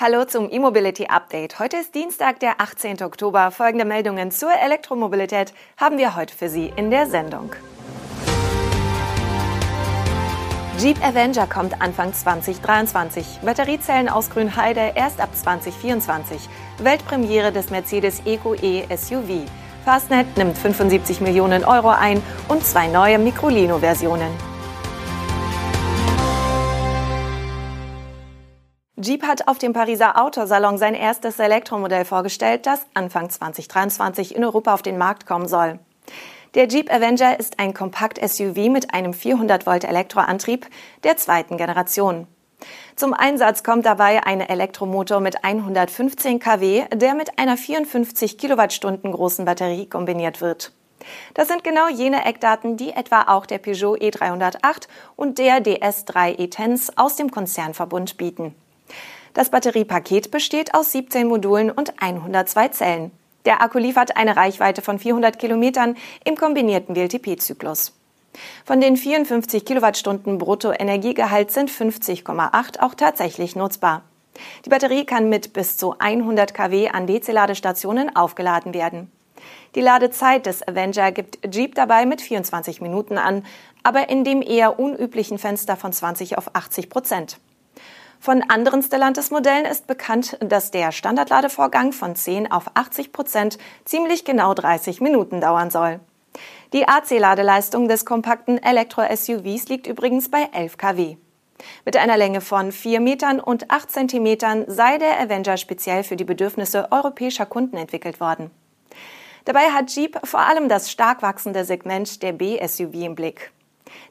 Hallo zum E-Mobility Update. Heute ist Dienstag, der 18. Oktober. Folgende Meldungen zur Elektromobilität haben wir heute für Sie in der Sendung. Jeep Avenger kommt Anfang 2023. Batteriezellen aus Grünheide erst ab 2024. Weltpremiere des Mercedes EQE SUV. Fastnet nimmt 75 Millionen Euro ein und zwei neue Microlino-Versionen. Jeep hat auf dem Pariser Autosalon sein erstes Elektromodell vorgestellt, das Anfang 2023 in Europa auf den Markt kommen soll. Der Jeep Avenger ist ein Kompakt-SUV mit einem 400 Volt Elektroantrieb der zweiten Generation. Zum Einsatz kommt dabei ein Elektromotor mit 115 kW, der mit einer 54 Kilowattstunden großen Batterie kombiniert wird. Das sind genau jene Eckdaten, die etwa auch der Peugeot E308 und der DS3 E-Tens aus dem Konzernverbund bieten. Das Batteriepaket besteht aus 17 Modulen und 102 Zellen. Der Akku liefert eine Reichweite von 400 Kilometern im kombinierten WLTP-Zyklus. Von den 54 Kilowattstunden Bruttoenergiegehalt sind 50,8 auch tatsächlich nutzbar. Die Batterie kann mit bis zu 100 kW an DC-Ladestationen aufgeladen werden. Die Ladezeit des Avenger gibt Jeep dabei mit 24 Minuten an, aber in dem eher unüblichen Fenster von 20 auf 80 Prozent. Von anderen Stellantis-Modellen ist bekannt, dass der Standardladevorgang von 10 auf 80 Prozent ziemlich genau 30 Minuten dauern soll. Die AC-Ladeleistung des kompakten Elektro-SUVs liegt übrigens bei 11 kW. Mit einer Länge von 4 Metern und 8 Zentimetern sei der Avenger speziell für die Bedürfnisse europäischer Kunden entwickelt worden. Dabei hat Jeep vor allem das stark wachsende Segment der B-SUV im Blick.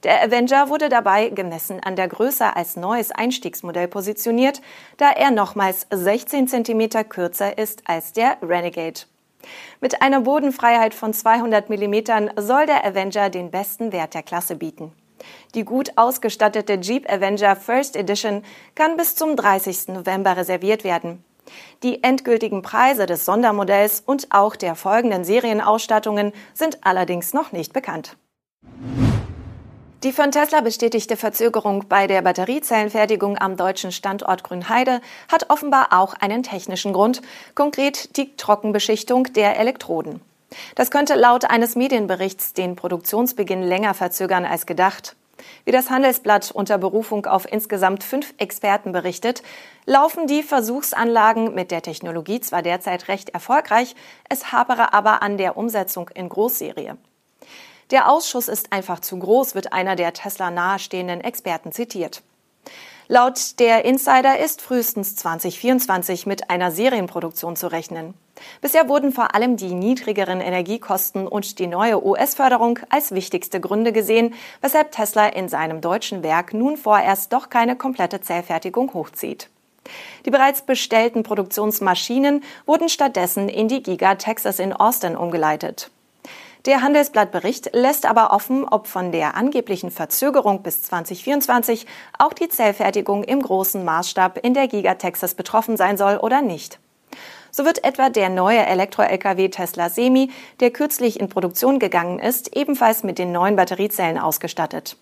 Der Avenger wurde dabei gemessen an der Größe als neues Einstiegsmodell positioniert, da er nochmals 16 cm kürzer ist als der Renegade. Mit einer Bodenfreiheit von 200 mm soll der Avenger den besten Wert der Klasse bieten. Die gut ausgestattete Jeep Avenger First Edition kann bis zum 30. November reserviert werden. Die endgültigen Preise des Sondermodells und auch der folgenden Serienausstattungen sind allerdings noch nicht bekannt. Die von Tesla bestätigte Verzögerung bei der Batteriezellenfertigung am deutschen Standort Grünheide hat offenbar auch einen technischen Grund, konkret die Trockenbeschichtung der Elektroden. Das könnte laut eines Medienberichts den Produktionsbeginn länger verzögern als gedacht. Wie das Handelsblatt unter Berufung auf insgesamt fünf Experten berichtet, laufen die Versuchsanlagen mit der Technologie zwar derzeit recht erfolgreich, es hapere aber an der Umsetzung in Großserie. Der Ausschuss ist einfach zu groß, wird einer der Tesla nahestehenden Experten zitiert. Laut der Insider ist frühestens 2024 mit einer Serienproduktion zu rechnen. Bisher wurden vor allem die niedrigeren Energiekosten und die neue US-Förderung als wichtigste Gründe gesehen, weshalb Tesla in seinem deutschen Werk nun vorerst doch keine komplette Zellfertigung hochzieht. Die bereits bestellten Produktionsmaschinen wurden stattdessen in die Giga Texas in Austin umgeleitet. Der Handelsblattbericht lässt aber offen, ob von der angeblichen Verzögerung bis 2024 auch die Zellfertigung im großen Maßstab in der Giga Texas betroffen sein soll oder nicht. So wird etwa der neue Elektro-Lkw Tesla Semi, der kürzlich in Produktion gegangen ist, ebenfalls mit den neuen Batteriezellen ausgestattet.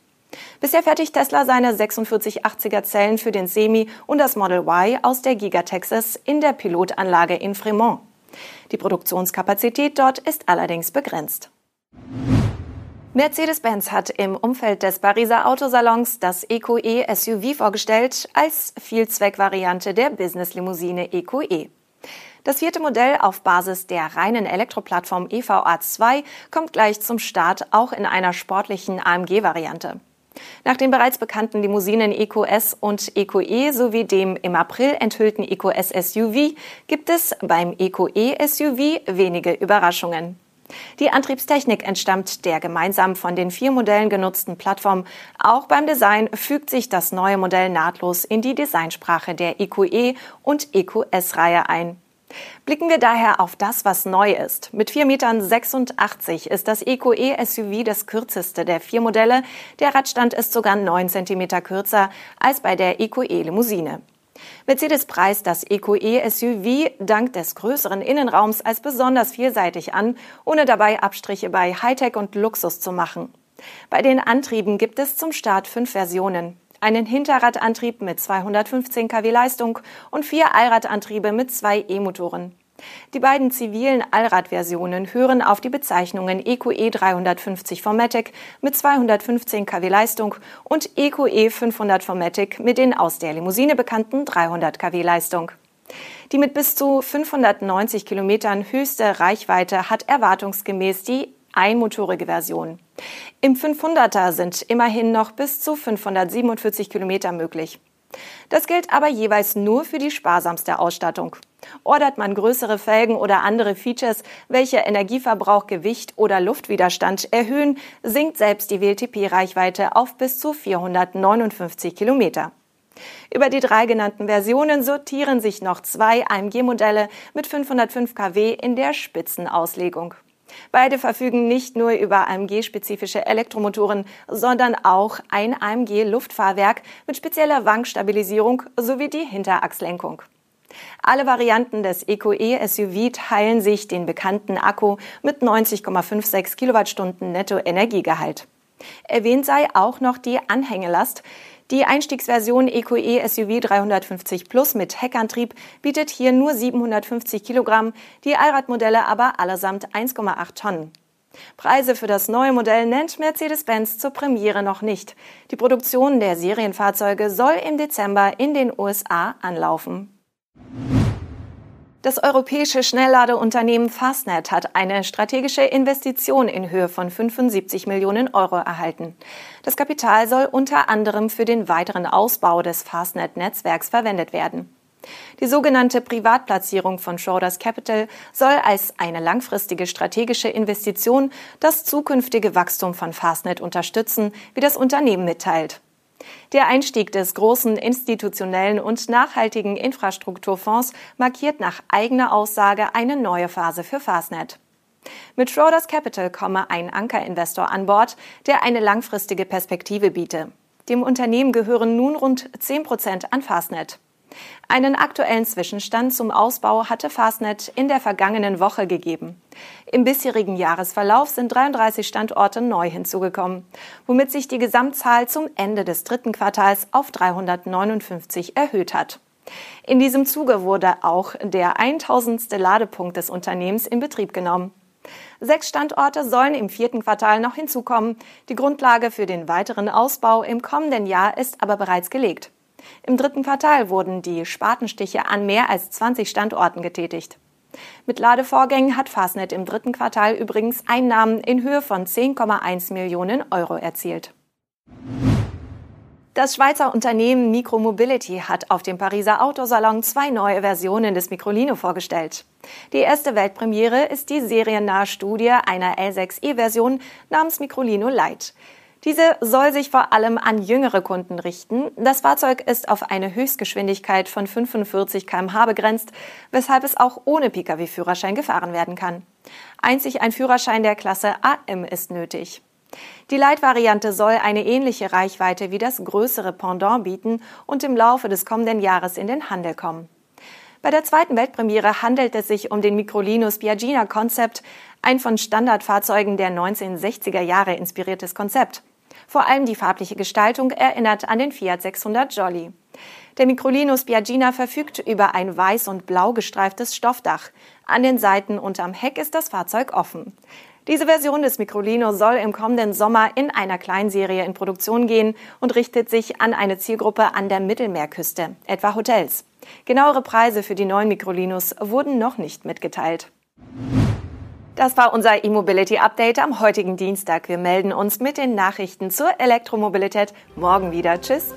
Bisher fertigt Tesla seine 4680er Zellen für den Semi und das Model Y aus der Giga Texas in der Pilotanlage in Fremont. Die Produktionskapazität dort ist allerdings begrenzt. Mercedes-Benz hat im Umfeld des Pariser Autosalons das EQE SUV vorgestellt als Vielzweckvariante der Business-Limousine EQE. Das vierte Modell auf Basis der reinen Elektroplattform EVA2 kommt gleich zum Start auch in einer sportlichen AMG-Variante. Nach den bereits bekannten Limousinen EcoS und EcoE sowie dem im April enthüllten EcoS SUV gibt es beim EcoE SUV wenige Überraschungen. Die Antriebstechnik entstammt der gemeinsam von den vier Modellen genutzten Plattform. Auch beim Design fügt sich das neue Modell nahtlos in die Designsprache der EQE und EQS-Reihe ein. Blicken wir daher auf das, was neu ist. Mit 4,86 Metern ist das EQE SUV das kürzeste der vier Modelle. Der Radstand ist sogar 9 cm kürzer als bei der EQE Limousine. Mercedes preist das EQE SUV dank des größeren Innenraums als besonders vielseitig an, ohne dabei Abstriche bei Hightech und Luxus zu machen. Bei den Antrieben gibt es zum Start fünf Versionen. einen Hinterradantrieb mit 215 kW Leistung und vier Allradantriebe mit zwei E-Motoren. Die beiden zivilen Allradversionen hören auf die Bezeichnungen EQE 350 Formatic mit 215 kW Leistung und EQE 500 Formatic mit den aus der Limousine bekannten 300 kW Leistung. Die mit bis zu 590 Kilometern höchste Reichweite hat erwartungsgemäß die einmotorige Version. Im 500er sind immerhin noch bis zu 547 Kilometer möglich. Das gilt aber jeweils nur für die sparsamste Ausstattung. Ordert man größere Felgen oder andere Features, welche Energieverbrauch, Gewicht oder Luftwiderstand erhöhen, sinkt selbst die WLTP-Reichweite auf bis zu 459 Kilometer. Über die drei genannten Versionen sortieren sich noch zwei AMG-Modelle mit 505 kW in der Spitzenauslegung. Beide verfügen nicht nur über AMG-spezifische Elektromotoren, sondern auch ein AMG-Luftfahrwerk mit spezieller Wankstabilisierung sowie die Hinterachslenkung. Alle Varianten des EcoE SUV teilen sich den bekannten Akku mit 90,56 Kilowattstunden Netto-Energiegehalt. Erwähnt sei auch noch die Anhängelast. Die Einstiegsversion EcoE SUV 350 Plus mit Heckantrieb bietet hier nur 750 Kilogramm, die Allradmodelle aber allesamt 1,8 Tonnen. Preise für das neue Modell nennt Mercedes-Benz zur Premiere noch nicht. Die Produktion der Serienfahrzeuge soll im Dezember in den USA anlaufen. Das europäische Schnellladeunternehmen Fastnet hat eine strategische Investition in Höhe von 75 Millionen Euro erhalten. Das Kapital soll unter anderem für den weiteren Ausbau des Fastnet-Netzwerks verwendet werden. Die sogenannte Privatplatzierung von Schroders Capital soll als eine langfristige strategische Investition das zukünftige Wachstum von Fastnet unterstützen, wie das Unternehmen mitteilt. Der Einstieg des großen institutionellen und nachhaltigen Infrastrukturfonds markiert nach eigener Aussage eine neue Phase für Fastnet. Mit Schroders Capital komme ein Ankerinvestor an Bord, der eine langfristige Perspektive biete. Dem Unternehmen gehören nun rund 10 Prozent an Fastnet. Einen aktuellen Zwischenstand zum Ausbau hatte Fastnet in der vergangenen Woche gegeben. Im bisherigen Jahresverlauf sind 33 Standorte neu hinzugekommen, womit sich die Gesamtzahl zum Ende des dritten Quartals auf 359 erhöht hat. In diesem Zuge wurde auch der 1000. Ladepunkt des Unternehmens in Betrieb genommen. Sechs Standorte sollen im vierten Quartal noch hinzukommen. Die Grundlage für den weiteren Ausbau im kommenden Jahr ist aber bereits gelegt. Im dritten Quartal wurden die Spatenstiche an mehr als 20 Standorten getätigt. Mit Ladevorgängen hat Fastnet im dritten Quartal übrigens Einnahmen in Höhe von 10,1 Millionen Euro erzielt. Das Schweizer Unternehmen Micromobility hat auf dem Pariser Autosalon zwei neue Versionen des Microlino vorgestellt. Die erste Weltpremiere ist die seriennahe Studie einer L6e-Version namens Microlino Light. Diese soll sich vor allem an jüngere Kunden richten. Das Fahrzeug ist auf eine Höchstgeschwindigkeit von 45 km/h begrenzt, weshalb es auch ohne Pkw-Führerschein gefahren werden kann. Einzig ein Führerschein der Klasse AM ist nötig. Die Leitvariante soll eine ähnliche Reichweite wie das größere Pendant bieten und im Laufe des kommenden Jahres in den Handel kommen. Bei der zweiten Weltpremiere handelt es sich um den Microlino Spiagina Concept, ein von Standardfahrzeugen der 1960er Jahre inspiriertes Konzept. Vor allem die farbliche Gestaltung erinnert an den Fiat 600 Jolly. Der Microlino Spiagina verfügt über ein weiß und blau gestreiftes Stoffdach. An den Seiten und am Heck ist das Fahrzeug offen. Diese Version des Microlino soll im kommenden Sommer in einer Kleinserie in Produktion gehen und richtet sich an eine Zielgruppe an der Mittelmeerküste, etwa Hotels. Genauere Preise für die neuen Microlinos wurden noch nicht mitgeteilt. Das war unser E-Mobility Update am heutigen Dienstag. Wir melden uns mit den Nachrichten zur Elektromobilität morgen wieder. Tschüss.